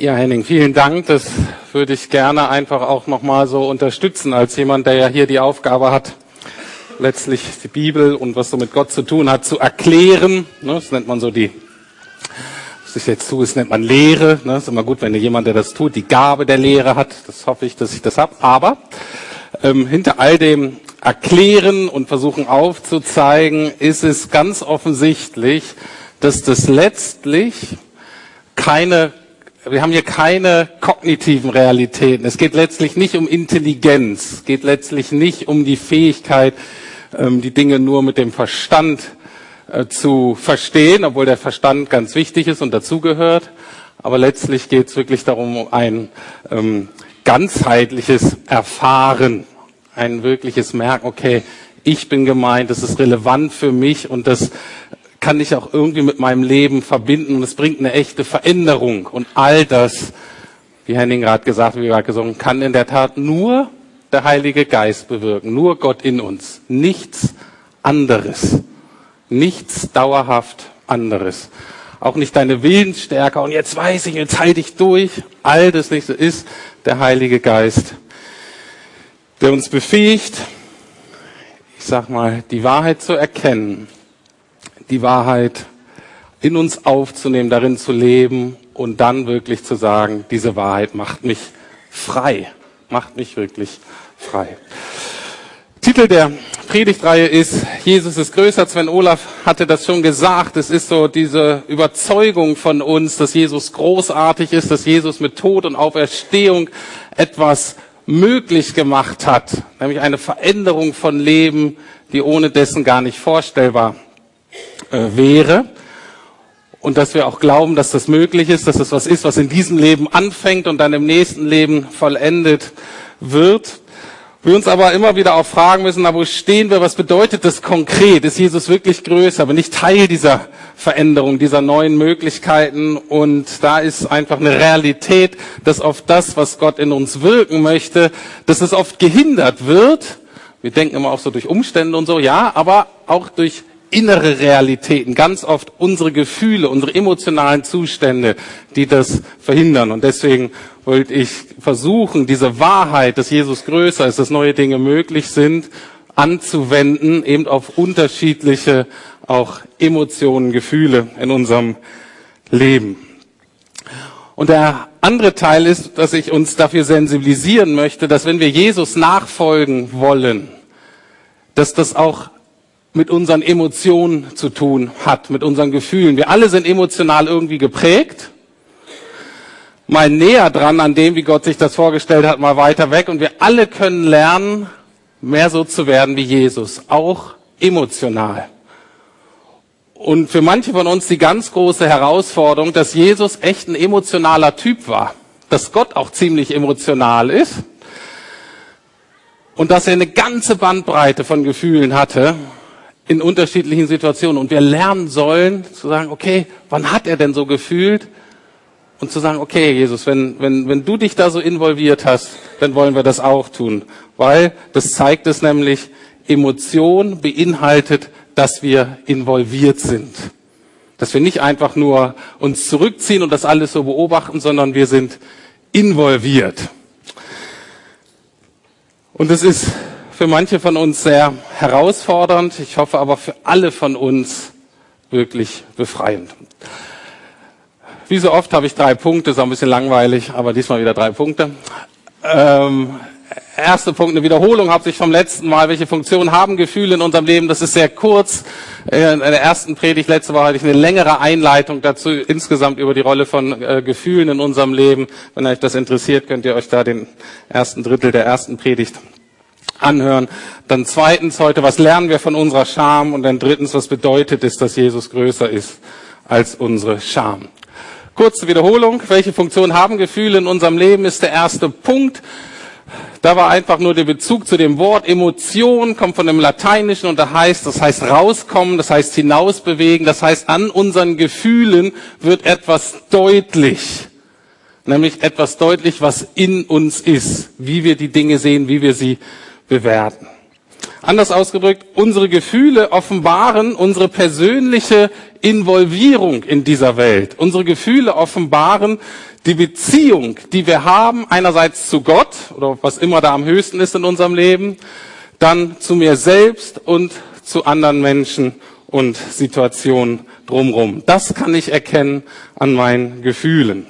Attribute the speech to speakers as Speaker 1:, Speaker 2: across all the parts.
Speaker 1: Ja, Henning, vielen Dank. Das würde ich gerne einfach auch nochmal so unterstützen als jemand, der ja hier die Aufgabe hat, letztlich die Bibel und was so mit Gott zu tun hat, zu erklären. Ne, das nennt man so die, was ich jetzt tue, das nennt man Lehre. Ne, ist immer gut, wenn jemand, der das tut, die Gabe der Lehre hat. Das hoffe ich, dass ich das habe. Aber ähm, hinter all dem Erklären und versuchen aufzuzeigen, ist es ganz offensichtlich, dass das letztlich keine wir haben hier keine kognitiven Realitäten. Es geht letztlich nicht um Intelligenz. Es geht letztlich nicht um die Fähigkeit, ähm, die Dinge nur mit dem Verstand äh, zu verstehen, obwohl der Verstand ganz wichtig ist und dazugehört. Aber letztlich geht es wirklich darum, um ein ähm, ganzheitliches Erfahren, ein wirkliches Merken, okay, ich bin gemeint, das ist relevant für mich und das kann ich auch irgendwie mit meinem Leben verbinden und es bringt eine echte Veränderung. Und all das, wie Henning gerade gesagt, wie gerade gesungen, kann in der Tat nur der Heilige Geist bewirken, nur Gott in uns, nichts anderes, nichts dauerhaft anderes. Auch nicht deine Willensstärke und jetzt weiß ich, jetzt halte ich durch. All das nicht so ist der Heilige Geist, der uns befähigt, ich sag mal, die Wahrheit zu erkennen die Wahrheit in uns aufzunehmen, darin zu leben und dann wirklich zu sagen, diese Wahrheit macht mich frei, macht mich wirklich frei. Titel der Predigtreihe ist Jesus ist größer. Sven Olaf hatte das schon gesagt. Es ist so diese Überzeugung von uns, dass Jesus großartig ist, dass Jesus mit Tod und Auferstehung etwas möglich gemacht hat, nämlich eine Veränderung von Leben, die ohne dessen gar nicht vorstellbar äh, wäre. Und dass wir auch glauben, dass das möglich ist, dass das was ist, was in diesem Leben anfängt und dann im nächsten Leben vollendet wird. Wir uns aber immer wieder auch fragen müssen, na, wo stehen wir, was bedeutet das konkret? Ist Jesus wirklich größer? Bin ich Teil dieser Veränderung, dieser neuen Möglichkeiten? Und da ist einfach eine Realität, dass oft das, was Gott in uns wirken möchte, dass es oft gehindert wird. Wir denken immer auch so durch Umstände und so, ja, aber auch durch innere Realitäten, ganz oft unsere Gefühle, unsere emotionalen Zustände, die das verhindern. Und deswegen wollte ich versuchen, diese Wahrheit, dass Jesus größer ist, dass neue Dinge möglich sind, anzuwenden, eben auf unterschiedliche auch Emotionen, Gefühle in unserem Leben. Und der andere Teil ist, dass ich uns dafür sensibilisieren möchte, dass wenn wir Jesus nachfolgen wollen, dass das auch mit unseren Emotionen zu tun hat, mit unseren Gefühlen. Wir alle sind emotional irgendwie geprägt. Mal näher dran an dem, wie Gott sich das vorgestellt hat, mal weiter weg. Und wir alle können lernen, mehr so zu werden wie Jesus, auch emotional. Und für manche von uns die ganz große Herausforderung, dass Jesus echt ein emotionaler Typ war, dass Gott auch ziemlich emotional ist und dass er eine ganze Bandbreite von Gefühlen hatte in unterschiedlichen Situationen. Und wir lernen sollen zu sagen, okay, wann hat er denn so gefühlt? Und zu sagen, okay, Jesus, wenn, wenn, wenn du dich da so involviert hast, dann wollen wir das auch tun. Weil das zeigt es nämlich, Emotion beinhaltet, dass wir involviert sind. Dass wir nicht einfach nur uns zurückziehen und das alles so beobachten, sondern wir sind involviert. Und es ist für manche von uns sehr herausfordernd. Ich hoffe aber für alle von uns wirklich befreiend. Wie so oft habe ich drei Punkte, ist auch ein bisschen langweilig, aber diesmal wieder drei Punkte. Ähm, erste Punkt, eine Wiederholung habe ich vom letzten Mal. Welche Funktionen haben Gefühle in unserem Leben? Das ist sehr kurz. Äh, in der ersten Predigt letzte Woche hatte ich eine längere Einleitung dazu, insgesamt über die Rolle von äh, Gefühlen in unserem Leben. Wenn euch das interessiert, könnt ihr euch da den ersten Drittel der ersten Predigt anhören. Dann zweitens heute, was lernen wir von unserer Scham? Und dann drittens, was bedeutet es, dass Jesus größer ist als unsere Scham? Kurze Wiederholung. Welche Funktion haben Gefühle in unserem Leben? Ist der erste Punkt. Da war einfach nur der Bezug zu dem Wort Emotion, kommt von dem Lateinischen und da heißt, das heißt rauskommen, das heißt hinausbewegen, das heißt an unseren Gefühlen wird etwas deutlich. Nämlich etwas deutlich, was in uns ist, wie wir die Dinge sehen, wie wir sie bewerten. Anders ausgedrückt, unsere Gefühle offenbaren unsere persönliche Involvierung in dieser Welt. Unsere Gefühle offenbaren die Beziehung, die wir haben, einerseits zu Gott oder was immer da am höchsten ist in unserem Leben, dann zu mir selbst und zu anderen Menschen und Situationen drumherum. Das kann ich erkennen an meinen Gefühlen.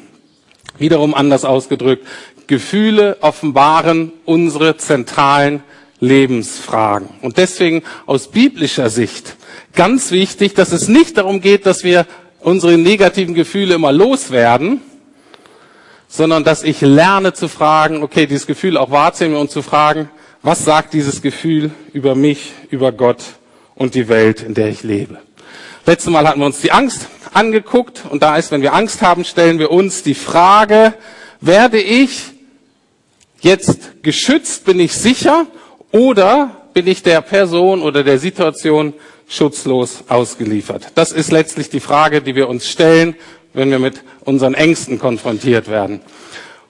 Speaker 1: Wiederum anders ausgedrückt, Gefühle offenbaren unsere zentralen Lebensfragen. Und deswegen aus biblischer Sicht ganz wichtig, dass es nicht darum geht, dass wir unsere negativen Gefühle immer loswerden, sondern dass ich lerne zu fragen, okay, dieses Gefühl auch wahrzunehmen und zu fragen, was sagt dieses Gefühl über mich, über Gott und die Welt, in der ich lebe. Letztes Mal hatten wir uns die Angst angeguckt und da ist, wenn wir Angst haben, stellen wir uns die Frage, werde ich jetzt geschützt, bin ich sicher oder bin ich der Person oder der Situation schutzlos ausgeliefert? Das ist letztlich die Frage, die wir uns stellen, wenn wir mit unseren Ängsten konfrontiert werden.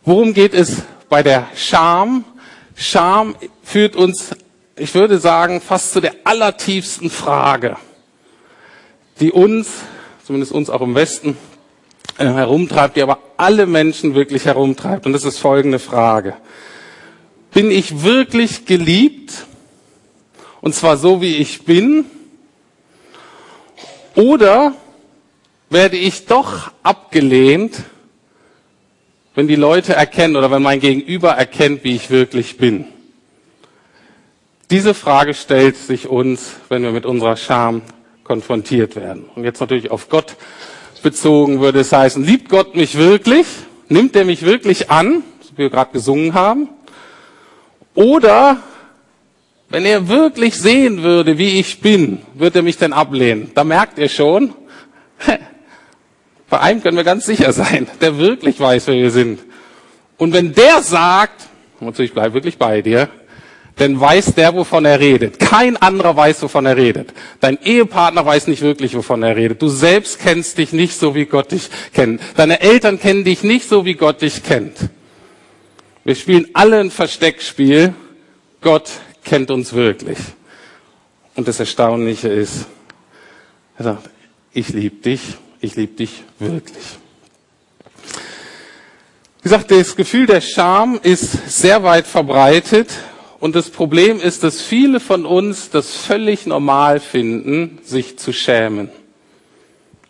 Speaker 1: Worum geht es bei der Scham? Scham führt uns, ich würde sagen, fast zu der allertiefsten Frage, die uns, zumindest uns auch im Westen, äh, herumtreibt, die aber alle Menschen wirklich herumtreibt. Und das ist folgende Frage. Bin ich wirklich geliebt? Und zwar so, wie ich bin? Oder werde ich doch abgelehnt, wenn die Leute erkennen oder wenn mein Gegenüber erkennt, wie ich wirklich bin? Diese Frage stellt sich uns, wenn wir mit unserer Scham konfrontiert werden. Und jetzt natürlich auf Gott bezogen würde es heißen, liebt Gott mich wirklich? Nimmt er mich wirklich an, wie wir gerade gesungen haben? Oder wenn er wirklich sehen würde, wie ich bin, wird er mich denn ablehnen? Da merkt ihr schon, bei einem können wir ganz sicher sein, der wirklich weiß, wer wir sind. Und wenn der sagt, natürlich bleib wirklich bei dir, denn weiß der, wovon er redet. Kein anderer weiß, wovon er redet. Dein Ehepartner weiß nicht wirklich, wovon er redet. Du selbst kennst dich nicht so, wie Gott dich kennt. Deine Eltern kennen dich nicht so, wie Gott dich kennt. Wir spielen alle ein Versteckspiel. Gott kennt uns wirklich. Und das Erstaunliche ist, er sagt, ich liebe dich, ich liebe dich wirklich. Wie gesagt, das Gefühl der Scham ist sehr weit verbreitet und das Problem ist, dass viele von uns das völlig normal finden, sich zu schämen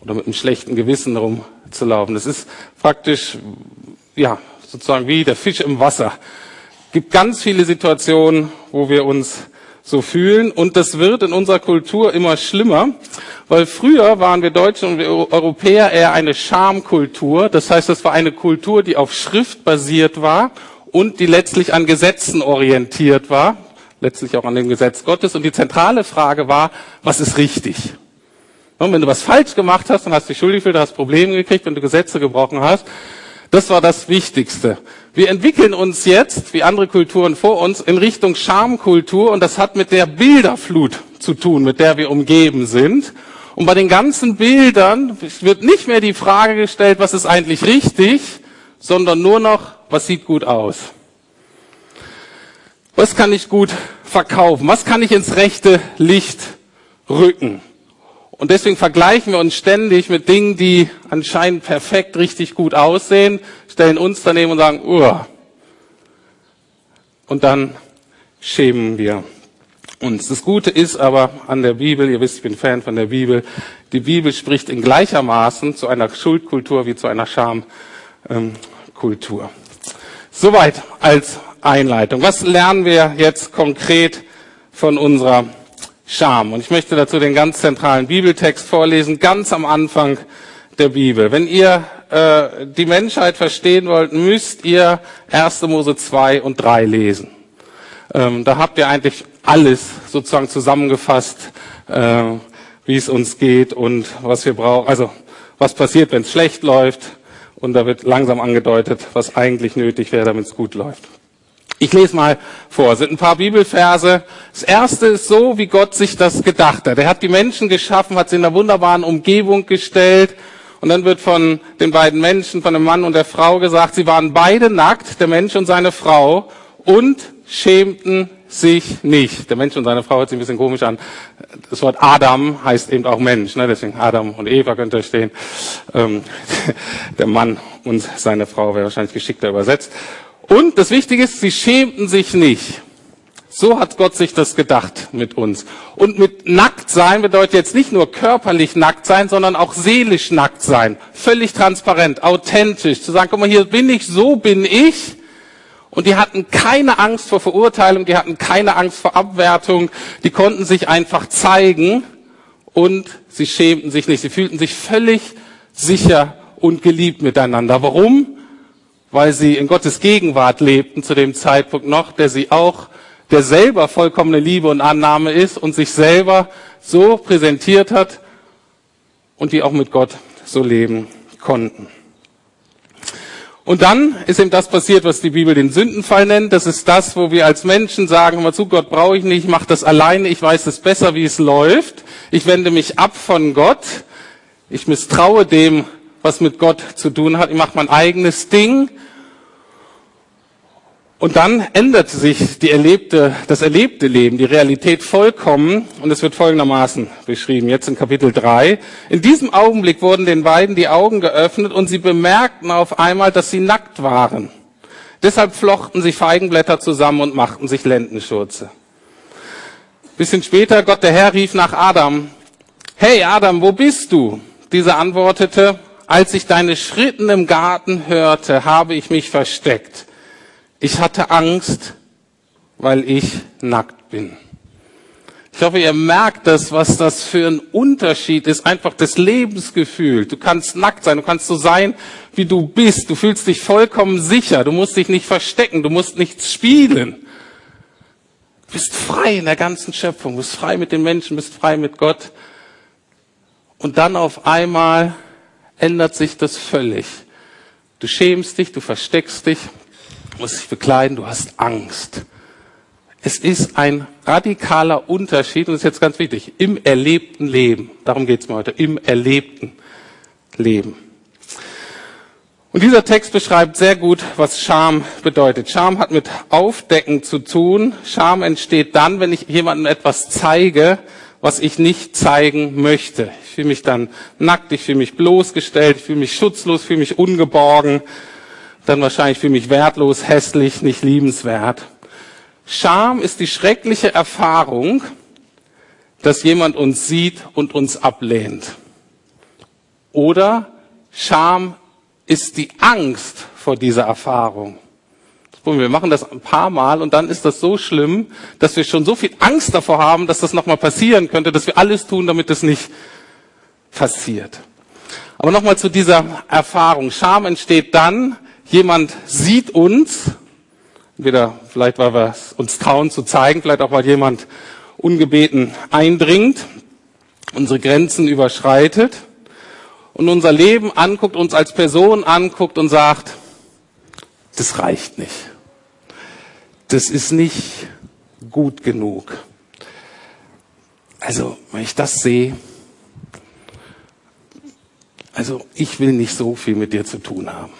Speaker 1: oder mit einem schlechten Gewissen rumzulaufen. Das ist praktisch, ja, sozusagen wie der Fisch im Wasser. Es gibt ganz viele Situationen, wo wir uns so fühlen und das wird in unserer Kultur immer schlimmer, weil früher waren wir Deutsche und wir Europäer eher eine Schamkultur. Das heißt, es war eine Kultur, die auf Schrift basiert war und die letztlich an Gesetzen orientiert war, letztlich auch an dem Gesetz Gottes. Und die zentrale Frage war, was ist richtig? Und wenn du was falsch gemacht hast, dann hast du dich schuldig gefühlt, hast Probleme gekriegt, wenn du Gesetze gebrochen hast. Das war das Wichtigste. Wir entwickeln uns jetzt, wie andere Kulturen vor uns, in Richtung Schamkultur und das hat mit der Bilderflut zu tun, mit der wir umgeben sind. Und bei den ganzen Bildern wird nicht mehr die Frage gestellt, was ist eigentlich richtig, sondern nur noch, was sieht gut aus? Was kann ich gut verkaufen? Was kann ich ins rechte Licht rücken? Und deswegen vergleichen wir uns ständig mit Dingen, die anscheinend perfekt richtig gut aussehen, stellen uns daneben und sagen, Uah. Und dann schämen wir uns. Das Gute ist aber an der Bibel, ihr wisst, ich bin Fan von der Bibel, die Bibel spricht in gleichermaßen zu einer Schuldkultur wie zu einer Schamkultur. Soweit als Einleitung. Was lernen wir jetzt konkret von unserer Scham? Und ich möchte dazu den ganz zentralen Bibeltext vorlesen, ganz am Anfang der Bibel. Wenn ihr äh, die Menschheit verstehen wollt, müsst ihr 1. Mose 2 und 3 lesen. Ähm, da habt ihr eigentlich alles sozusagen zusammengefasst, äh, wie es uns geht und was wir brauchen. Also was passiert, wenn es schlecht läuft, und da wird langsam angedeutet, was eigentlich nötig wäre, damit es gut läuft. Ich lese mal vor. Es sind ein paar Bibelverse. Das erste ist so, wie Gott sich das gedacht hat. Er hat die Menschen geschaffen, hat sie in einer wunderbaren Umgebung gestellt. Und dann wird von den beiden Menschen, von dem Mann und der Frau gesagt, sie waren beide nackt, der Mensch und seine Frau, und schämten sich nicht. Der Mensch und seine Frau hört sich ein bisschen komisch an. Das Wort Adam heißt eben auch Mensch, ne? deswegen Adam und Eva könnte stehen. Ähm, der Mann und seine Frau wäre wahrscheinlich geschickter übersetzt. Und das Wichtige ist, sie schämten sich nicht. So hat Gott sich das gedacht mit uns. Und mit nackt sein bedeutet jetzt nicht nur körperlich nackt sein, sondern auch seelisch nackt sein. Völlig transparent, authentisch. Zu sagen, guck mal, hier bin ich, so bin ich. Und die hatten keine Angst vor Verurteilung, die hatten keine Angst vor Abwertung, die konnten sich einfach zeigen und sie schämten sich nicht. Sie fühlten sich völlig sicher und geliebt miteinander. Warum? Weil sie in Gottes Gegenwart lebten zu dem Zeitpunkt noch, der sie auch, der selber vollkommene Liebe und Annahme ist und sich selber so präsentiert hat und die auch mit Gott so leben konnten. Und dann ist eben das passiert, was die Bibel den Sündenfall nennt. Das ist das, wo wir als Menschen sagen, mal zu, Gott brauche ich nicht, ich mache das alleine, ich weiß es besser, wie es läuft. Ich wende mich ab von Gott. Ich misstraue dem, was mit Gott zu tun hat. Ich mache mein eigenes Ding. Und dann ändert sich die erlebte, das erlebte Leben, die Realität vollkommen. Und es wird folgendermaßen beschrieben, jetzt in Kapitel 3. In diesem Augenblick wurden den beiden die Augen geöffnet und sie bemerkten auf einmal, dass sie nackt waren. Deshalb flochten sie Feigenblätter zusammen und machten sich Lendenschurze. Bisschen später, Gott der Herr rief nach Adam. Hey Adam, wo bist du? Dieser antwortete, als ich deine Schritten im Garten hörte, habe ich mich versteckt. Ich hatte Angst, weil ich nackt bin. Ich hoffe, ihr merkt das, was das für ein Unterschied ist. Einfach das Lebensgefühl. Du kannst nackt sein, du kannst so sein, wie du bist. Du fühlst dich vollkommen sicher. Du musst dich nicht verstecken, du musst nichts spielen. Du bist frei in der ganzen Schöpfung, du bist frei mit den Menschen, bist frei mit Gott. Und dann auf einmal ändert sich das völlig. Du schämst dich, du versteckst dich, musst dich bekleiden, du hast Angst. Es ist ein radikaler Unterschied, und das ist jetzt ganz wichtig, im erlebten Leben. Darum geht es mir heute, im erlebten Leben. Und dieser Text beschreibt sehr gut, was Scham bedeutet. Scham hat mit Aufdecken zu tun. Scham entsteht dann, wenn ich jemandem etwas zeige, was ich nicht zeigen möchte. Ich fühle mich dann nackt, ich fühle mich bloßgestellt, ich fühle mich schutzlos, ich fühle mich ungeborgen dann wahrscheinlich für mich wertlos, hässlich, nicht liebenswert. Scham ist die schreckliche Erfahrung, dass jemand uns sieht und uns ablehnt. Oder Scham ist die Angst vor dieser Erfahrung. Wir machen das ein paar Mal und dann ist das so schlimm, dass wir schon so viel Angst davor haben, dass das nochmal passieren könnte, dass wir alles tun, damit es nicht passiert. Aber nochmal zu dieser Erfahrung. Scham entsteht dann, Jemand sieht uns, entweder vielleicht, weil wir uns trauen zu zeigen, vielleicht auch, weil jemand ungebeten eindringt, unsere Grenzen überschreitet und unser Leben anguckt, uns als Person anguckt und sagt, das reicht nicht. Das ist nicht gut genug. Also, wenn ich das sehe, also ich will nicht so viel mit dir zu tun haben.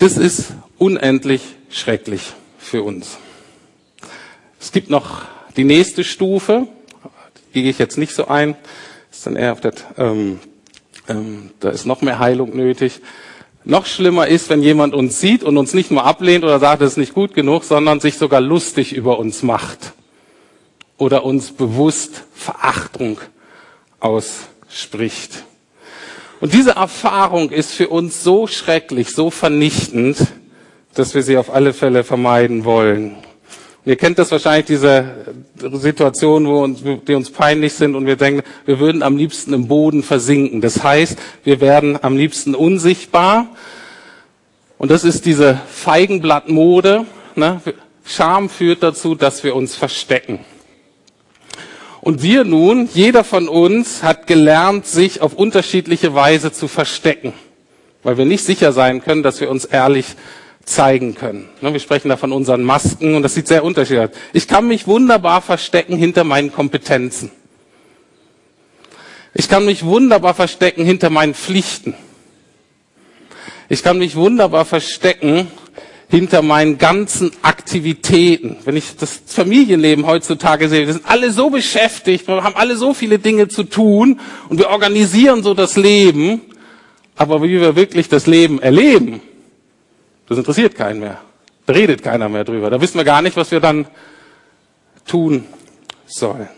Speaker 1: Das ist unendlich schrecklich für uns. Es gibt noch die nächste Stufe, die gehe ich jetzt nicht so ein, ist dann eher auf der, ähm, ähm, da ist noch mehr Heilung nötig. Noch schlimmer ist, wenn jemand uns sieht und uns nicht nur ablehnt oder sagt, es ist nicht gut genug, sondern sich sogar lustig über uns macht oder uns bewusst Verachtung ausspricht. Und diese Erfahrung ist für uns so schrecklich, so vernichtend, dass wir sie auf alle Fälle vermeiden wollen. Und ihr kennt das wahrscheinlich, diese Situation, wo uns, die uns peinlich sind und wir denken, wir würden am liebsten im Boden versinken. Das heißt, wir werden am liebsten unsichtbar. Und das ist diese Feigenblattmode. Ne? Scham führt dazu, dass wir uns verstecken. Und wir nun, jeder von uns hat gelernt, sich auf unterschiedliche Weise zu verstecken, weil wir nicht sicher sein können, dass wir uns ehrlich zeigen können. Ne, wir sprechen da von unseren Masken und das sieht sehr unterschiedlich aus. Ich kann mich wunderbar verstecken hinter meinen Kompetenzen. Ich kann mich wunderbar verstecken hinter meinen Pflichten. Ich kann mich wunderbar verstecken hinter meinen ganzen Aktivitäten. Wenn ich das Familienleben heutzutage sehe, wir sind alle so beschäftigt, wir haben alle so viele Dinge zu tun und wir organisieren so das Leben, aber wie wir wirklich das Leben erleben, das interessiert keinen mehr. Da redet keiner mehr drüber. Da wissen wir gar nicht, was wir dann tun sollen.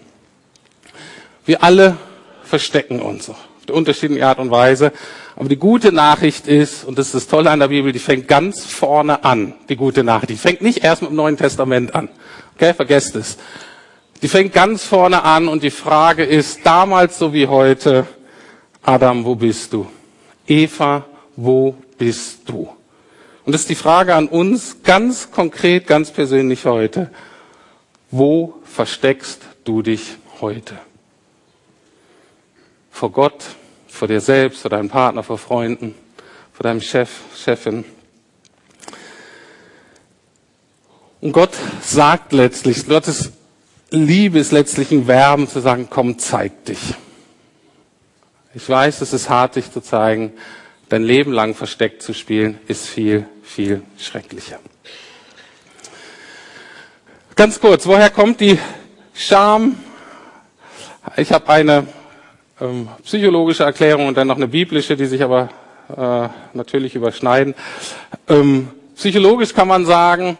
Speaker 1: Wir alle verstecken uns auf der unterschiedlichen Art und Weise. Aber die gute Nachricht ist, und das ist das Tolle an der Bibel, die fängt ganz vorne an, die gute Nachricht. Die fängt nicht erst mit dem Neuen Testament an. Okay, vergesst es. Die fängt ganz vorne an und die Frage ist, damals so wie heute, Adam, wo bist du? Eva, wo bist du? Und das ist die Frage an uns ganz konkret, ganz persönlich heute. Wo versteckst du dich heute? Vor Gott, vor dir selbst, vor deinem Partner, vor Freunden, vor deinem Chef, Chefin. Und Gott sagt letztlich, Gottes Liebe ist letztlich ein Werben zu sagen, komm, zeig dich. Ich weiß, es ist hart, dich zu zeigen. Dein Leben lang versteckt zu spielen, ist viel, viel schrecklicher. Ganz kurz, woher kommt die Scham? Ich habe eine ähm, psychologische Erklärung und dann noch eine biblische, die sich aber äh, natürlich überschneiden. Ähm, psychologisch kann man sagen,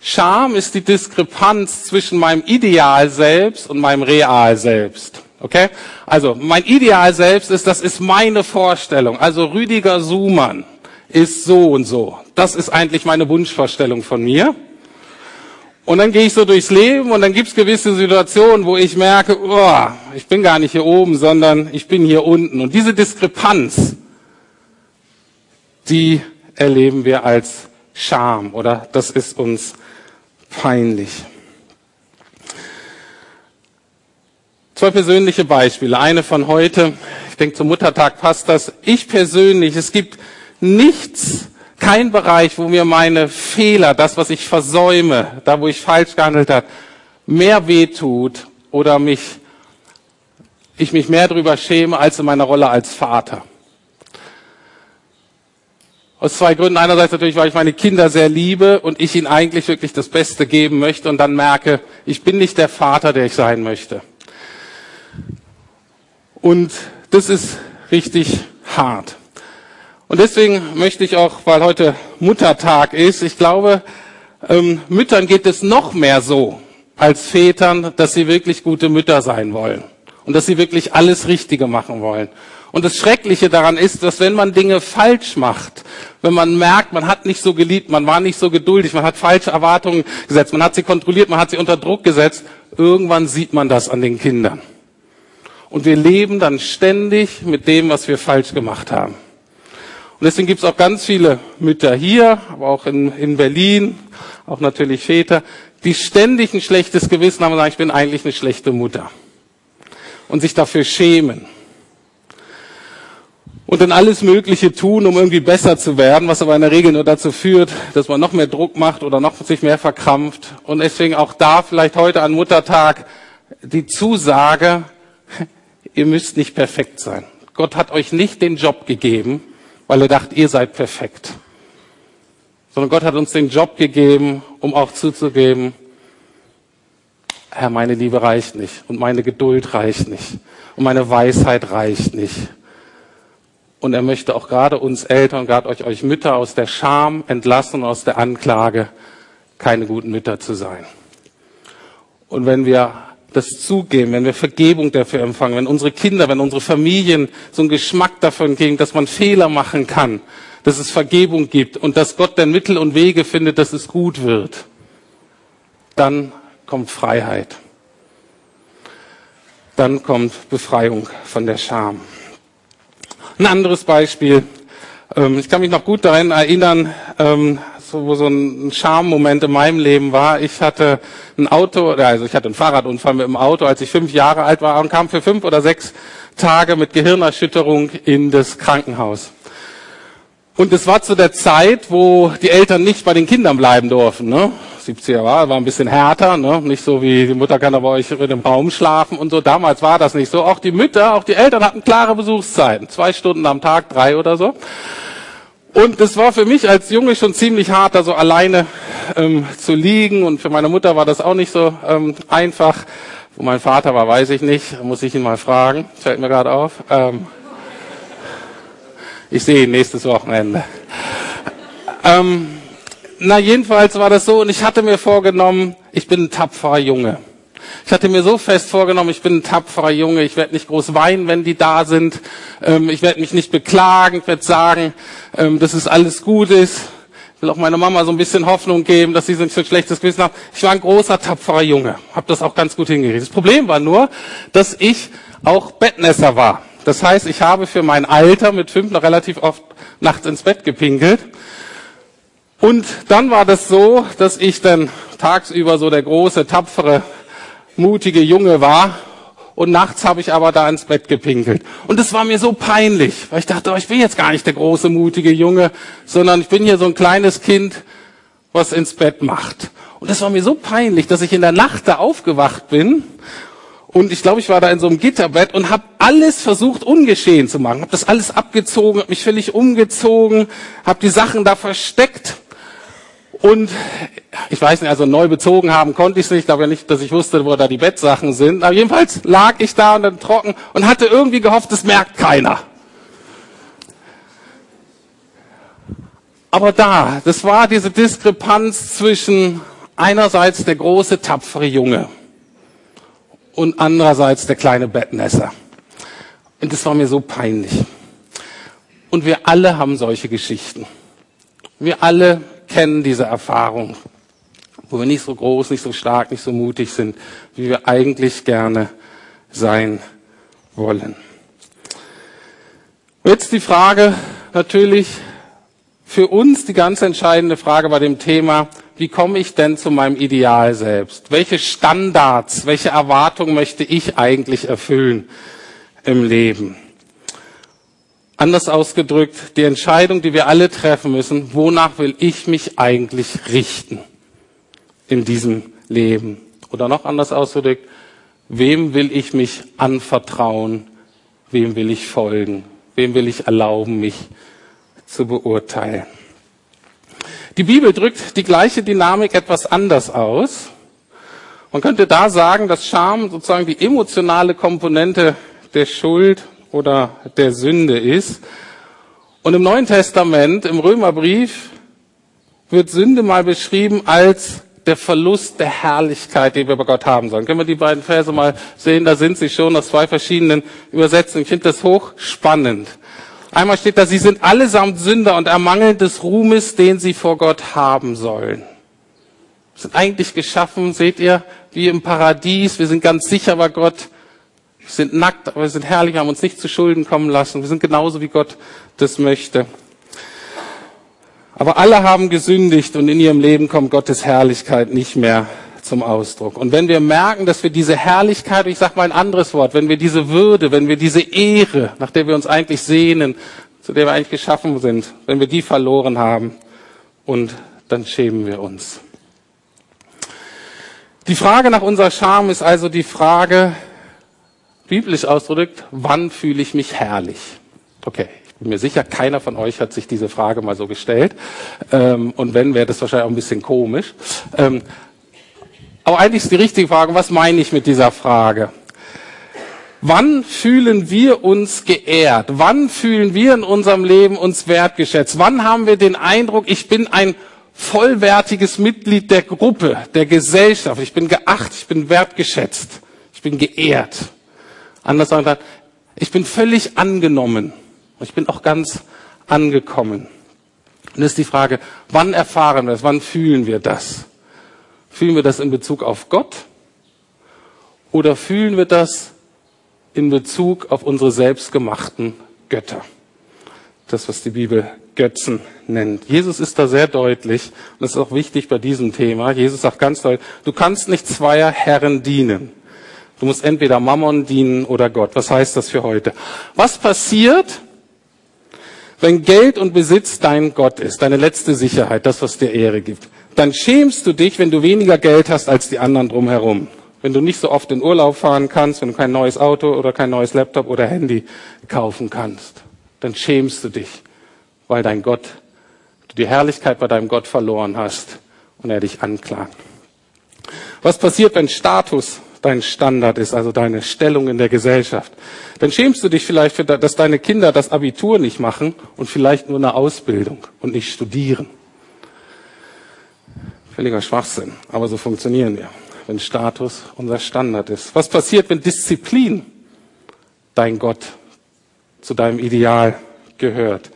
Speaker 1: Scham ist die Diskrepanz zwischen meinem Ideal selbst und meinem Real selbst. Okay? Also, mein Ideal selbst ist, das ist meine Vorstellung. Also, Rüdiger Suhmann ist so und so. Das ist eigentlich meine Wunschvorstellung von mir. Und dann gehe ich so durchs Leben und dann gibt's gewisse Situationen, wo ich merke, oh, ich bin gar nicht hier oben, sondern ich bin hier unten. Und diese Diskrepanz, die erleben wir als Scham oder das ist uns peinlich. Zwei persönliche Beispiele. Eine von heute. Ich denke, zum Muttertag passt das. Ich persönlich, es gibt nichts, kein Bereich, wo mir meine Fehler, das, was ich versäume, da, wo ich falsch gehandelt habe, mehr wehtut oder mich, ich mich mehr darüber schäme als in meiner Rolle als Vater. Aus zwei Gründen. Einerseits natürlich, weil ich meine Kinder sehr liebe und ich ihnen eigentlich wirklich das Beste geben möchte und dann merke, ich bin nicht der Vater, der ich sein möchte. Und das ist richtig hart. Und deswegen möchte ich auch, weil heute Muttertag ist, ich glaube, ähm, Müttern geht es noch mehr so als Vätern, dass sie wirklich gute Mütter sein wollen und dass sie wirklich alles Richtige machen wollen. Und das Schreckliche daran ist, dass wenn man Dinge falsch macht, wenn man merkt, man hat nicht so geliebt, man war nicht so geduldig, man hat falsche Erwartungen gesetzt, man hat sie kontrolliert, man hat sie unter Druck gesetzt, irgendwann sieht man das an den Kindern. Und wir leben dann ständig mit dem, was wir falsch gemacht haben. Und deswegen gibt es auch ganz viele Mütter hier, aber auch in, in Berlin, auch natürlich Väter, die ständig ein schlechtes Gewissen haben und sagen, ich bin eigentlich eine schlechte Mutter. Und sich dafür schämen. Und dann alles Mögliche tun, um irgendwie besser zu werden, was aber in der Regel nur dazu führt, dass man noch mehr Druck macht oder noch sich mehr verkrampft. Und deswegen auch da vielleicht heute an Muttertag die Zusage, ihr müsst nicht perfekt sein. Gott hat euch nicht den Job gegeben, weil er dacht, ihr seid perfekt. Sondern Gott hat uns den Job gegeben, um auch zuzugeben, Herr, meine Liebe reicht nicht und meine Geduld reicht nicht und meine Weisheit reicht nicht. Und er möchte auch gerade uns Eltern, gerade euch, euch Mütter aus der Scham entlassen, aus der Anklage, keine guten Mütter zu sein. Und wenn wir das zugeben, wenn wir Vergebung dafür empfangen, wenn unsere Kinder, wenn unsere Familien so einen Geschmack davon geben, dass man Fehler machen kann, dass es Vergebung gibt und dass Gott dann Mittel und Wege findet, dass es gut wird, dann kommt Freiheit. Dann kommt Befreiung von der Scham. Ein anderes Beispiel. Ähm, ich kann mich noch gut daran erinnern, ähm, wo so ein Charme-Moment in meinem Leben war. Ich hatte ein Auto, also ich hatte einen Fahrradunfall mit dem Auto, als ich fünf Jahre alt war und kam für fünf oder sechs Tage mit Gehirnerschütterung in das Krankenhaus. Und es war zu der Zeit, wo die Eltern nicht bei den Kindern bleiben durften. Ne? 70er war, war ein bisschen härter, ne? nicht so wie die Mutter kann aber euch in dem Raum schlafen und so. Damals war das nicht so. Auch die Mütter, auch die Eltern hatten klare Besuchszeiten. Zwei Stunden am Tag, drei oder so. Und es war für mich als Junge schon ziemlich hart, da so alleine ähm, zu liegen. Und für meine Mutter war das auch nicht so ähm, einfach. Wo mein Vater war, weiß ich nicht. Muss ich ihn mal fragen. Fällt mir gerade auf. Ähm, ich sehe ihn nächstes Wochenende. Ähm, na, jedenfalls war das so. Und ich hatte mir vorgenommen, ich bin ein tapferer Junge. Ich hatte mir so fest vorgenommen, ich bin ein tapferer Junge, ich werde nicht groß weinen, wenn die da sind, ähm, ich werde mich nicht beklagen, ich werde sagen, ähm, dass es alles gut ist. Ich will auch meiner Mama so ein bisschen Hoffnung geben, dass sie so ein schlechtes Gewissen hat. Ich war ein großer, tapferer Junge, habe das auch ganz gut hingekriegt. Das Problem war nur, dass ich auch Bettnässer war. Das heißt, ich habe für mein Alter mit fünf noch relativ oft nachts ins Bett gepinkelt. Und dann war das so, dass ich dann tagsüber so der große, tapfere mutige Junge war. Und nachts habe ich aber da ins Bett gepinkelt. Und es war mir so peinlich, weil ich dachte, oh, ich bin jetzt gar nicht der große, mutige Junge, sondern ich bin hier so ein kleines Kind, was ins Bett macht. Und es war mir so peinlich, dass ich in der Nacht da aufgewacht bin. Und ich glaube, ich war da in so einem Gitterbett und habe alles versucht, ungeschehen zu machen. Habe das alles abgezogen, habe mich völlig umgezogen, habe die Sachen da versteckt. Und ich weiß nicht, also neu bezogen haben konnte ich es nicht, ich glaube nicht, dass ich wusste, wo da die Bettsachen sind. Aber jedenfalls lag ich da und dann trocken und hatte irgendwie gehofft, das merkt keiner. Aber da, das war diese Diskrepanz zwischen einerseits der große, tapfere Junge und andererseits der kleine Bettnässer. Und das war mir so peinlich. Und wir alle haben solche Geschichten. Wir alle kennen diese Erfahrung wo wir nicht so groß, nicht so stark, nicht so mutig sind, wie wir eigentlich gerne sein wollen. Jetzt die Frage natürlich für uns die ganz entscheidende Frage bei dem Thema, wie komme ich denn zu meinem Ideal selbst? Welche Standards, welche Erwartungen möchte ich eigentlich erfüllen im Leben? Anders ausgedrückt, die Entscheidung, die wir alle treffen müssen, wonach will ich mich eigentlich richten? in diesem Leben. Oder noch anders ausgedrückt, wem will ich mich anvertrauen? Wem will ich folgen? Wem will ich erlauben, mich zu beurteilen? Die Bibel drückt die gleiche Dynamik etwas anders aus. Man könnte da sagen, dass Scham sozusagen die emotionale Komponente der Schuld oder der Sünde ist. Und im Neuen Testament, im Römerbrief, wird Sünde mal beschrieben als der Verlust der Herrlichkeit, die wir bei Gott haben sollen. Können wir die beiden Verse mal sehen? Da sind sie schon aus zwei verschiedenen Übersetzungen. Ich finde das hochspannend. Einmal steht da, sie sind allesamt Sünder und ermangeln des Ruhmes, den sie vor Gott haben sollen. Wir sind eigentlich geschaffen, seht ihr, wie im Paradies. Wir sind ganz sicher bei Gott. Wir sind nackt, aber wir sind herrlich, haben uns nicht zu Schulden kommen lassen. Wir sind genauso, wie Gott das möchte. Aber alle haben gesündigt und in ihrem Leben kommt Gottes Herrlichkeit nicht mehr zum Ausdruck. Und wenn wir merken, dass wir diese Herrlichkeit, ich sage mal ein anderes Wort, wenn wir diese Würde, wenn wir diese Ehre, nach der wir uns eigentlich sehnen, zu der wir eigentlich geschaffen sind, wenn wir die verloren haben, und dann schämen wir uns. Die Frage nach unserer Scham ist also die Frage, biblisch ausgedrückt, wann fühle ich mich herrlich? Okay, bin mir sicher, keiner von euch hat sich diese Frage mal so gestellt. Ähm, und wenn, wäre das wahrscheinlich auch ein bisschen komisch. Ähm, aber eigentlich ist die richtige Frage, was meine ich mit dieser Frage? Wann fühlen wir uns geehrt? Wann fühlen wir in unserem Leben uns wertgeschätzt? Wann haben wir den Eindruck, ich bin ein vollwertiges Mitglied der Gruppe, der Gesellschaft. Ich bin geacht, ich bin wertgeschätzt, ich bin geehrt. Anders gesagt, ich bin völlig angenommen. Ich bin auch ganz angekommen. Und ist die Frage, wann erfahren wir es, wann fühlen wir das? Fühlen wir das in Bezug auf Gott? Oder fühlen wir das in Bezug auf unsere selbstgemachten Götter? Das, was die Bibel Götzen nennt. Jesus ist da sehr deutlich, und das ist auch wichtig bei diesem Thema. Jesus sagt ganz deutlich, du kannst nicht zweier Herren dienen. Du musst entweder Mammon dienen oder Gott. Was heißt das für heute? Was passiert, wenn Geld und Besitz dein Gott ist, deine letzte Sicherheit, das, was dir Ehre gibt, dann schämst du dich, wenn du weniger Geld hast als die anderen drumherum. Wenn du nicht so oft in Urlaub fahren kannst, wenn du kein neues Auto oder kein neues Laptop oder Handy kaufen kannst, dann schämst du dich, weil dein Gott du die Herrlichkeit bei deinem Gott verloren hast und er dich anklagt. Was passiert, wenn Status dein Standard ist, also deine Stellung in der Gesellschaft? Dann schämst du dich vielleicht, für, dass deine Kinder das Abitur nicht machen und vielleicht nur eine Ausbildung und nicht studieren. Völliger Schwachsinn, aber so funktionieren wir, wenn Status unser Standard ist. Was passiert, wenn Disziplin dein Gott zu deinem Ideal gehört?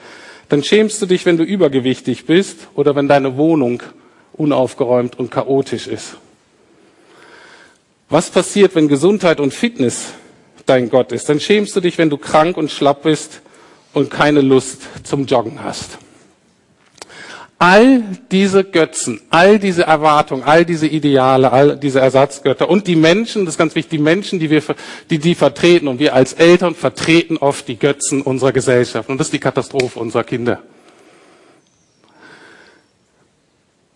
Speaker 1: Dann schämst du dich, wenn du übergewichtig bist oder wenn deine Wohnung unaufgeräumt und chaotisch ist. Was passiert, wenn Gesundheit und Fitness dein Gott ist? Dann schämst du dich, wenn du krank und schlapp bist und keine Lust zum Joggen hast. All diese Götzen, all diese Erwartungen, all diese Ideale, all diese Ersatzgötter und die Menschen, das ist ganz wichtig, die Menschen, die wir, die die vertreten und wir als Eltern vertreten oft die Götzen unserer Gesellschaft und das ist die Katastrophe unserer Kinder.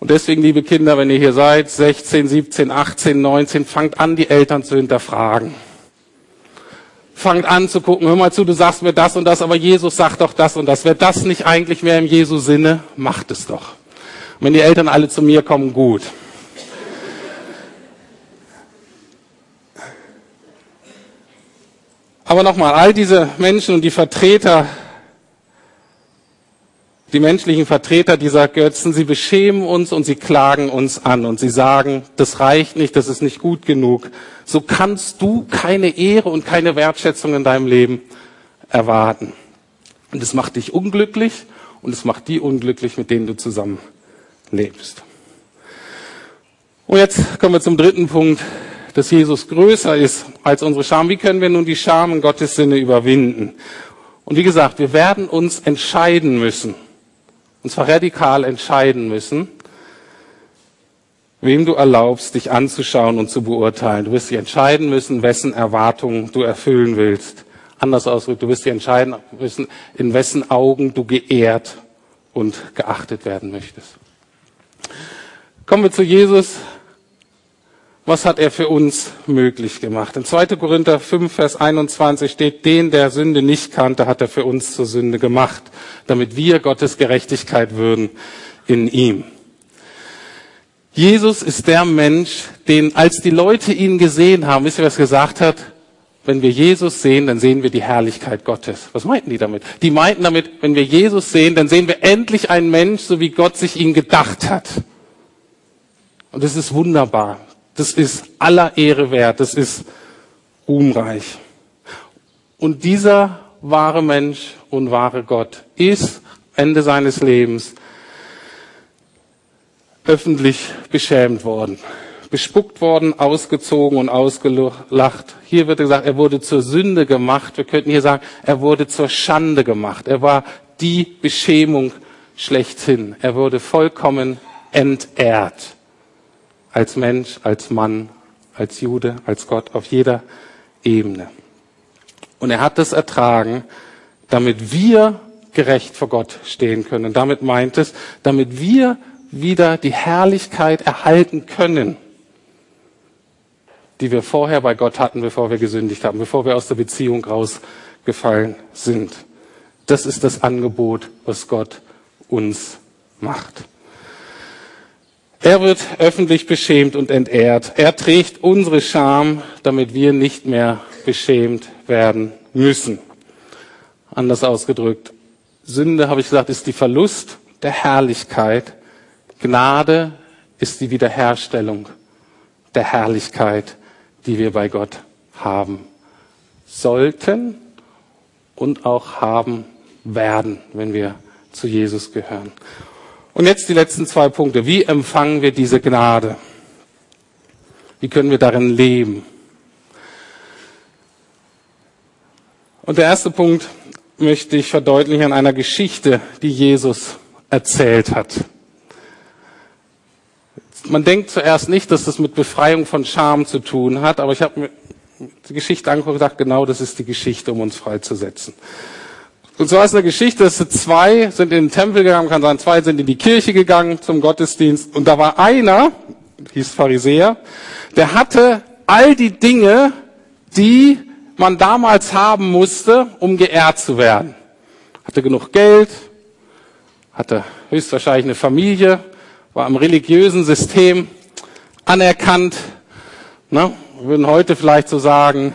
Speaker 1: Und deswegen, liebe Kinder, wenn ihr hier seid, 16, 17, 18, 19, fangt an, die Eltern zu hinterfragen fangt an zu gucken, hör mal zu, du sagst mir das und das, aber Jesus sagt doch das und das. Wäre das nicht eigentlich mehr im Jesu Sinne? Macht es doch. Und wenn die Eltern alle zu mir kommen, gut. Aber nochmal, all diese Menschen und die Vertreter die menschlichen Vertreter dieser Götzen, sie beschämen uns und sie klagen uns an und sie sagen, das reicht nicht, das ist nicht gut genug. So kannst du keine Ehre und keine Wertschätzung in deinem Leben erwarten. Und es macht dich unglücklich und es macht die unglücklich, mit denen du zusammen lebst. Und jetzt kommen wir zum dritten Punkt, dass Jesus größer ist als unsere Scham. Wie können wir nun die Scham in Gottes Sinne überwinden? Und wie gesagt, wir werden uns entscheiden müssen und zwar radikal entscheiden müssen, wem du erlaubst, dich anzuschauen und zu beurteilen. Du wirst dich entscheiden müssen, wessen Erwartungen du erfüllen willst. Anders ausgedrückt, du wirst dich entscheiden müssen, in wessen Augen du geehrt und geachtet werden möchtest. Kommen wir zu Jesus. Was hat er für uns möglich gemacht? In 2. Korinther 5, Vers 21 steht, den, der Sünde nicht kannte, hat er für uns zur Sünde gemacht, damit wir Gottes Gerechtigkeit würden in ihm. Jesus ist der Mensch, den, als die Leute ihn gesehen haben, wisst ihr, was gesagt hat? Wenn wir Jesus sehen, dann sehen wir die Herrlichkeit Gottes. Was meinten die damit? Die meinten damit, wenn wir Jesus sehen, dann sehen wir endlich einen Mensch, so wie Gott sich ihn gedacht hat. Und es ist wunderbar. Das ist aller Ehre wert. Das ist ruhmreich. Und dieser wahre Mensch und wahre Gott ist Ende seines Lebens öffentlich beschämt worden, bespuckt worden, ausgezogen und ausgelacht. Hier wird gesagt, er wurde zur Sünde gemacht. Wir könnten hier sagen, er wurde zur Schande gemacht. Er war die Beschämung schlechthin. Er wurde vollkommen entehrt als Mensch, als Mann, als Jude, als Gott auf jeder Ebene. Und er hat es ertragen, damit wir gerecht vor Gott stehen können. Und damit meint es, damit wir wieder die Herrlichkeit erhalten können, die wir vorher bei Gott hatten, bevor wir gesündigt haben, bevor wir aus der Beziehung rausgefallen sind. Das ist das Angebot, was Gott uns macht. Er wird öffentlich beschämt und entehrt. Er trägt unsere Scham, damit wir nicht mehr beschämt werden müssen. Anders ausgedrückt, Sünde, habe ich gesagt, ist die Verlust der Herrlichkeit. Gnade ist die Wiederherstellung der Herrlichkeit, die wir bei Gott haben sollten und auch haben werden, wenn wir zu Jesus gehören. Und jetzt die letzten zwei Punkte. Wie empfangen wir diese Gnade? Wie können wir darin leben? Und der erste Punkt möchte ich verdeutlichen an einer Geschichte, die Jesus erzählt hat. Man denkt zuerst nicht, dass das mit Befreiung von Scham zu tun hat, aber ich habe mir die Geschichte angeguckt und gesagt, genau das ist die Geschichte, um uns freizusetzen. Und so ist eine Geschichte, dass zwei sind in den Tempel gegangen, kann sein, zwei sind in die Kirche gegangen zum Gottesdienst. Und da war einer, hieß Pharisäer, der hatte all die Dinge, die man damals haben musste, um geehrt zu werden. Hatte genug Geld, hatte höchstwahrscheinlich eine Familie, war im religiösen System anerkannt. Ne? Wir würden heute vielleicht so sagen,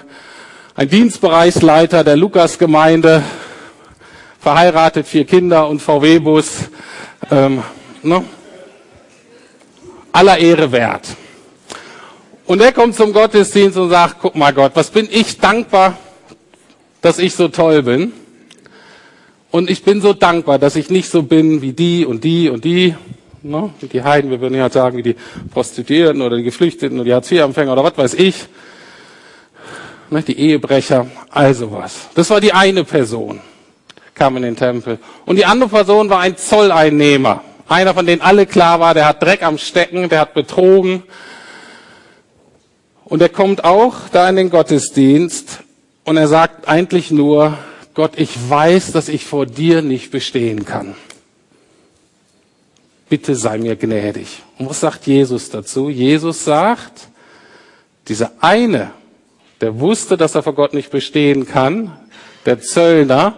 Speaker 1: ein Dienstbereichsleiter der Lukasgemeinde, verheiratet, vier Kinder und VW-Bus. Ähm, ne? Aller Ehre wert. Und er kommt zum Gottesdienst und sagt, guck mal Gott, was bin ich dankbar, dass ich so toll bin. Und ich bin so dankbar, dass ich nicht so bin wie die und die und die. Ne? Wie die Heiden, wir würden ja sagen, wie die Prostituierten oder die Geflüchteten oder die Hartz-IV-Empfänger oder was weiß ich. Ne? Die Ehebrecher, also was. Das war die eine Person, kam in den Tempel. Und die andere Person war ein Zolleinnehmer. Einer, von denen alle klar war, der hat Dreck am Stecken, der hat betrogen, und er kommt auch da in den Gottesdienst und er sagt eigentlich nur, Gott, ich weiß, dass ich vor dir nicht bestehen kann. Bitte sei mir gnädig. Und was sagt Jesus dazu? Jesus sagt, dieser eine, der wusste, dass er vor Gott nicht bestehen kann, der Zöllner,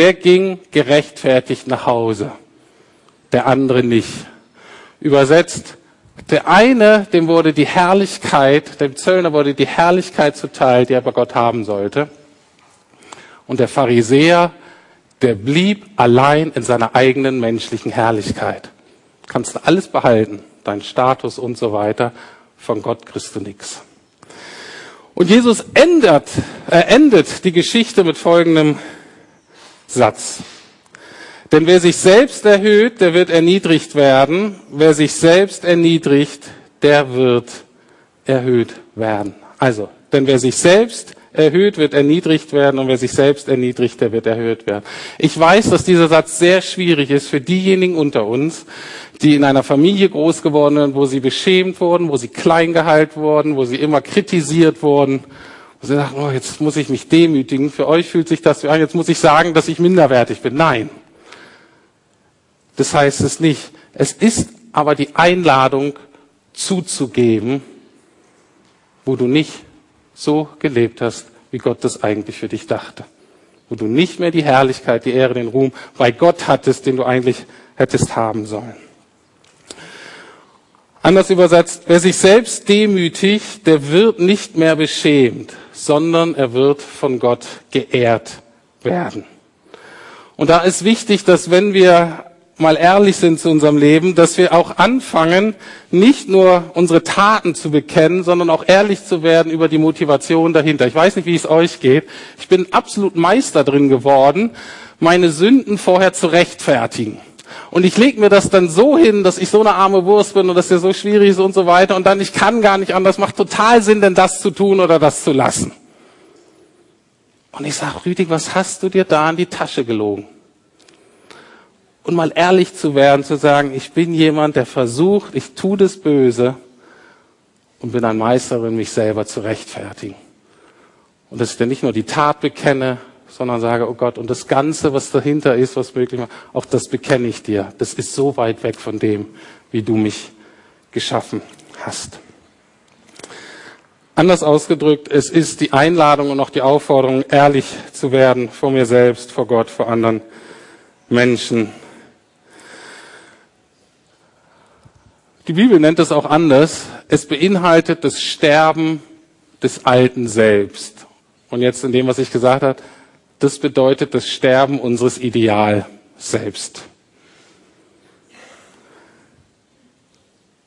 Speaker 1: der ging gerechtfertigt nach Hause. Der andere nicht. Übersetzt, der eine, dem wurde die Herrlichkeit, dem Zöllner wurde die Herrlichkeit zuteil, die er bei Gott haben sollte. Und der Pharisäer, der blieb allein in seiner eigenen menschlichen Herrlichkeit. Kannst du alles behalten, dein Status und so weiter. Von Gott kriegst du nichts. Und Jesus ändert, äh, endet die Geschichte mit folgendem Satz. Denn wer sich selbst erhöht, der wird erniedrigt werden. Wer sich selbst erniedrigt, der wird erhöht werden. Also, denn wer sich selbst erhöht, wird erniedrigt werden und wer sich selbst erniedrigt, der wird erhöht werden. Ich weiß, dass dieser Satz sehr schwierig ist für diejenigen unter uns, die in einer Familie groß geworden sind, wo sie beschämt wurden, wo sie klein gehalten wurden, wo sie immer kritisiert wurden. Wo sie sagen, oh, jetzt muss ich mich demütigen. Für euch fühlt sich das an, jetzt muss ich sagen, dass ich minderwertig bin. Nein. Das heißt es nicht. Es ist aber die Einladung zuzugeben, wo du nicht so gelebt hast, wie Gott das eigentlich für dich dachte. Wo du nicht mehr die Herrlichkeit, die Ehre, den Ruhm bei Gott hattest, den du eigentlich hättest haben sollen. Anders übersetzt, wer sich selbst demütigt, der wird nicht mehr beschämt, sondern er wird von Gott geehrt werden. Und da ist wichtig, dass wenn wir mal ehrlich sind zu unserem Leben, dass wir auch anfangen, nicht nur unsere Taten zu bekennen, sondern auch ehrlich zu werden über die Motivation dahinter. Ich weiß nicht, wie es euch geht. Ich bin absolut Meister drin geworden, meine Sünden vorher zu rechtfertigen. Und ich lege mir das dann so hin, dass ich so eine arme Wurst bin und dass der so schwierig ist und so weiter. Und dann, ich kann gar nicht anders. Macht total Sinn, denn das zu tun oder das zu lassen. Und ich sage, Rüdig, was hast du dir da in die Tasche gelogen? und mal ehrlich zu werden, zu sagen, ich bin jemand, der versucht, ich tue das Böse und bin ein Meisterin, mich selber zu rechtfertigen. Und dass ich dann nicht nur die Tat bekenne, sondern sage, oh Gott, und das Ganze, was dahinter ist, was möglich macht, auch das bekenne ich dir. Das ist so weit weg von dem, wie du mich geschaffen hast. Anders ausgedrückt, es ist die Einladung und auch die Aufforderung, ehrlich zu werden vor mir selbst, vor Gott, vor anderen Menschen. Die Bibel nennt es auch anders. Es beinhaltet das Sterben des Alten selbst. Und jetzt in dem, was ich gesagt habe, das bedeutet das Sterben unseres Ideal selbst.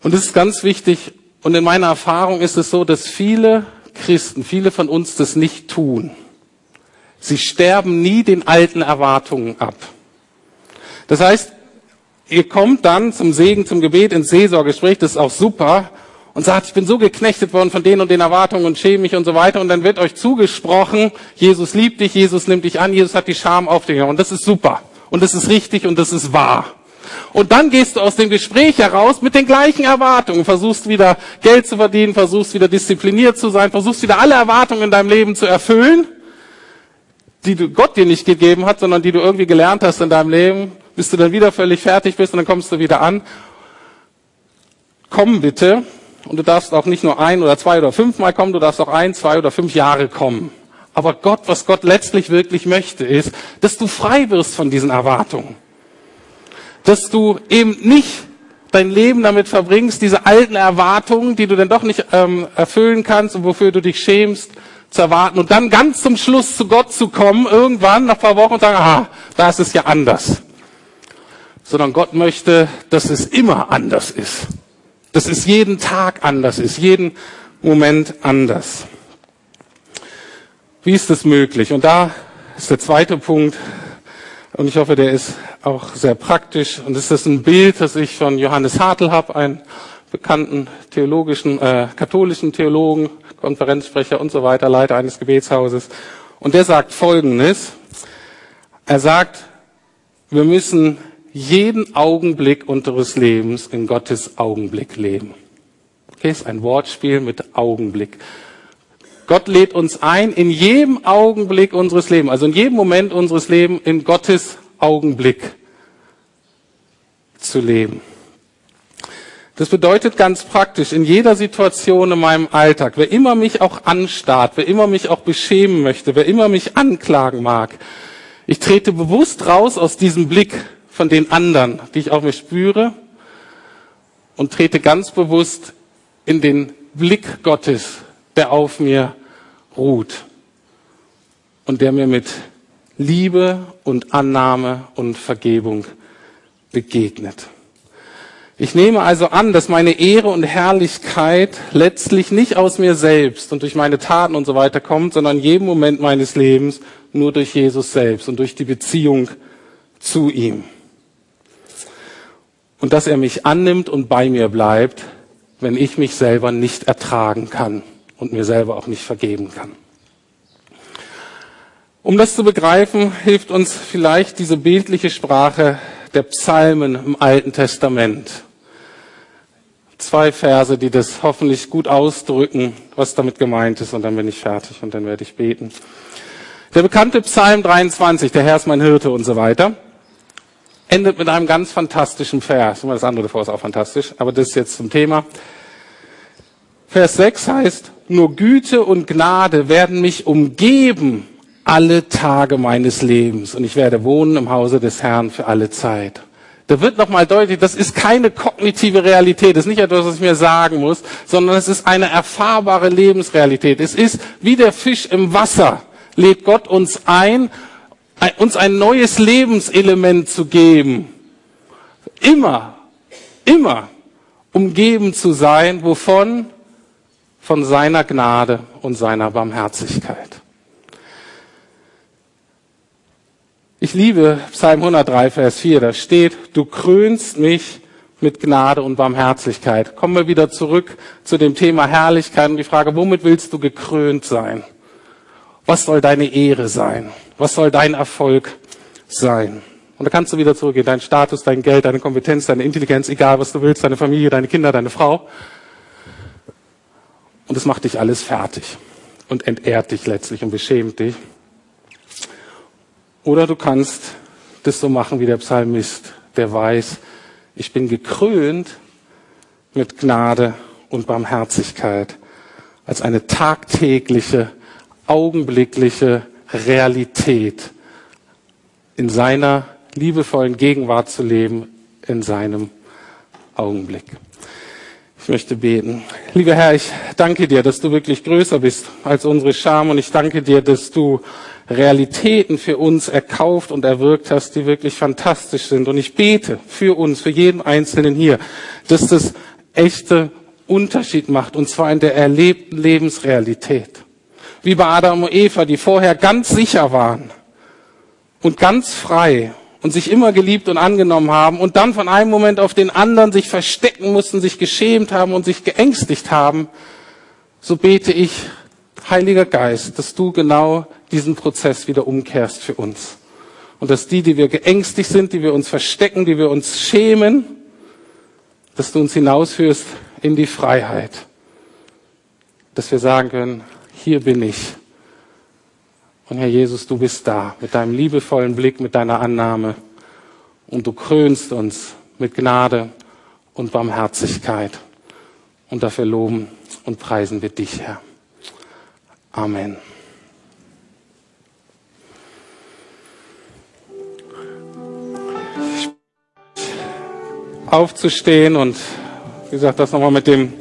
Speaker 1: Und das ist ganz wichtig. Und in meiner Erfahrung ist es so, dass viele Christen, viele von uns das nicht tun. Sie sterben nie den alten Erwartungen ab. Das heißt, ihr kommt dann zum Segen, zum Gebet, ins Seelsorgegespräch, das ist auch super, und sagt, ich bin so geknechtet worden von denen und den Erwartungen und schäme mich und so weiter, und dann wird euch zugesprochen, Jesus liebt dich, Jesus nimmt dich an, Jesus hat die Scham auf dich, und das ist super, und das ist richtig, und das ist wahr. Und dann gehst du aus dem Gespräch heraus mit den gleichen Erwartungen, versuchst wieder Geld zu verdienen, versuchst wieder diszipliniert zu sein, versuchst wieder alle Erwartungen in deinem Leben zu erfüllen, die du Gott dir nicht gegeben hat, sondern die du irgendwie gelernt hast in deinem Leben bis du dann wieder völlig fertig bist und dann kommst du wieder an. Komm bitte. Und du darfst auch nicht nur ein oder zwei oder fünfmal kommen, du darfst auch ein, zwei oder fünf Jahre kommen. Aber Gott, was Gott letztlich wirklich möchte, ist, dass du frei wirst von diesen Erwartungen. dass du eben nicht dein Leben damit verbringst, diese alten Erwartungen, die du dann doch nicht ähm, erfüllen kannst und wofür du dich schämst, zu erwarten und dann ganz zum Schluss zu Gott zu kommen, irgendwann nach ein paar Wochen und sagen, aha, da ist es ja anders. Sondern Gott möchte, dass es immer anders ist. Dass es jeden Tag anders ist, jeden Moment anders. Wie ist das möglich? Und da ist der zweite Punkt, und ich hoffe, der ist auch sehr praktisch. Und es ist ein Bild, das ich von Johannes Hartl habe, einen bekannten theologischen, äh, katholischen Theologen, Konferenzsprecher und so weiter, Leiter eines Gebetshauses. Und der sagt Folgendes. Er sagt, wir müssen jeden Augenblick unseres Lebens in Gottes Augenblick leben. Okay, ist ein Wortspiel mit Augenblick. Gott lädt uns ein, in jedem Augenblick unseres Lebens, also in jedem Moment unseres Lebens, in Gottes Augenblick zu leben. Das bedeutet ganz praktisch, in jeder Situation in meinem Alltag, wer immer mich auch anstarrt, wer immer mich auch beschämen möchte, wer immer mich anklagen mag, ich trete bewusst raus aus diesem Blick von den anderen, die ich auf mich spüre, und trete ganz bewusst in den Blick Gottes, der auf mir ruht und der mir mit Liebe und Annahme und Vergebung begegnet. Ich nehme also an, dass meine Ehre und Herrlichkeit letztlich nicht aus mir selbst und durch meine Taten und so weiter kommt, sondern in jedem Moment meines Lebens nur durch Jesus selbst und durch die Beziehung zu ihm. Und dass er mich annimmt und bei mir bleibt, wenn ich mich selber nicht ertragen kann und mir selber auch nicht vergeben kann. Um das zu begreifen, hilft uns vielleicht diese bildliche Sprache der Psalmen im Alten Testament. Zwei Verse, die das hoffentlich gut ausdrücken, was damit gemeint ist, und dann bin ich fertig und dann werde ich beten. Der bekannte Psalm 23, der Herr ist mein Hirte und so weiter, endet mit einem ganz fantastischen Vers. Das andere davor ist auch fantastisch, aber das ist jetzt zum Thema. Vers 6 heißt, nur Güte und Gnade werden mich umgeben alle Tage meines Lebens und ich werde wohnen im Hause des Herrn für alle Zeit. Da wird nochmal deutlich, das ist keine kognitive Realität, das ist nicht etwas, was ich mir sagen muss, sondern es ist eine erfahrbare Lebensrealität. Es ist wie der Fisch im Wasser, lädt Gott uns ein, uns ein neues Lebenselement zu geben. Immer, immer umgeben zu sein, wovon? Von seiner Gnade und seiner Barmherzigkeit. Ich liebe Psalm 103, Vers 4, da steht, du krönst mich mit Gnade und Barmherzigkeit. Kommen wir wieder zurück zu dem Thema Herrlichkeit und die Frage, womit willst du gekrönt sein? Was soll deine Ehre sein? Was soll dein Erfolg sein? Und da kannst du wieder zurückgehen, dein Status, dein Geld, deine Kompetenz, deine Intelligenz, egal was du willst, deine Familie, deine Kinder, deine Frau. Und es macht dich alles fertig und entehrt dich letztlich und beschämt dich. Oder du kannst das so machen wie der Psalmist, der weiß, ich bin gekrönt mit Gnade und Barmherzigkeit als eine tagtägliche, augenblickliche Realität in seiner liebevollen Gegenwart zu leben, in seinem Augenblick. Ich möchte beten. Lieber Herr, ich danke dir, dass du wirklich größer bist als unsere Scham und ich danke dir, dass du Realitäten für uns erkauft und erwirkt hast, die wirklich fantastisch sind. Und ich bete für uns, für jeden Einzelnen hier, dass das echte Unterschied macht, und zwar in der erlebten Lebensrealität. Wie bei Adam und Eva, die vorher ganz sicher waren und ganz frei und sich immer geliebt und angenommen haben und dann von einem Moment auf den anderen sich verstecken mussten, sich geschämt haben und sich geängstigt haben, so bete ich, Heiliger Geist, dass du genau diesen Prozess wieder umkehrst für uns. Und dass die, die wir geängstigt sind, die wir uns verstecken, die wir uns schämen, dass du uns hinausführst in die Freiheit. Dass wir sagen können, hier bin ich. Und Herr Jesus, du bist da mit deinem liebevollen Blick, mit deiner Annahme. Und du krönst uns mit Gnade und Barmherzigkeit. Und dafür loben und preisen wir dich, Herr. Amen. aufzustehen und wie gesagt, das nochmal mit dem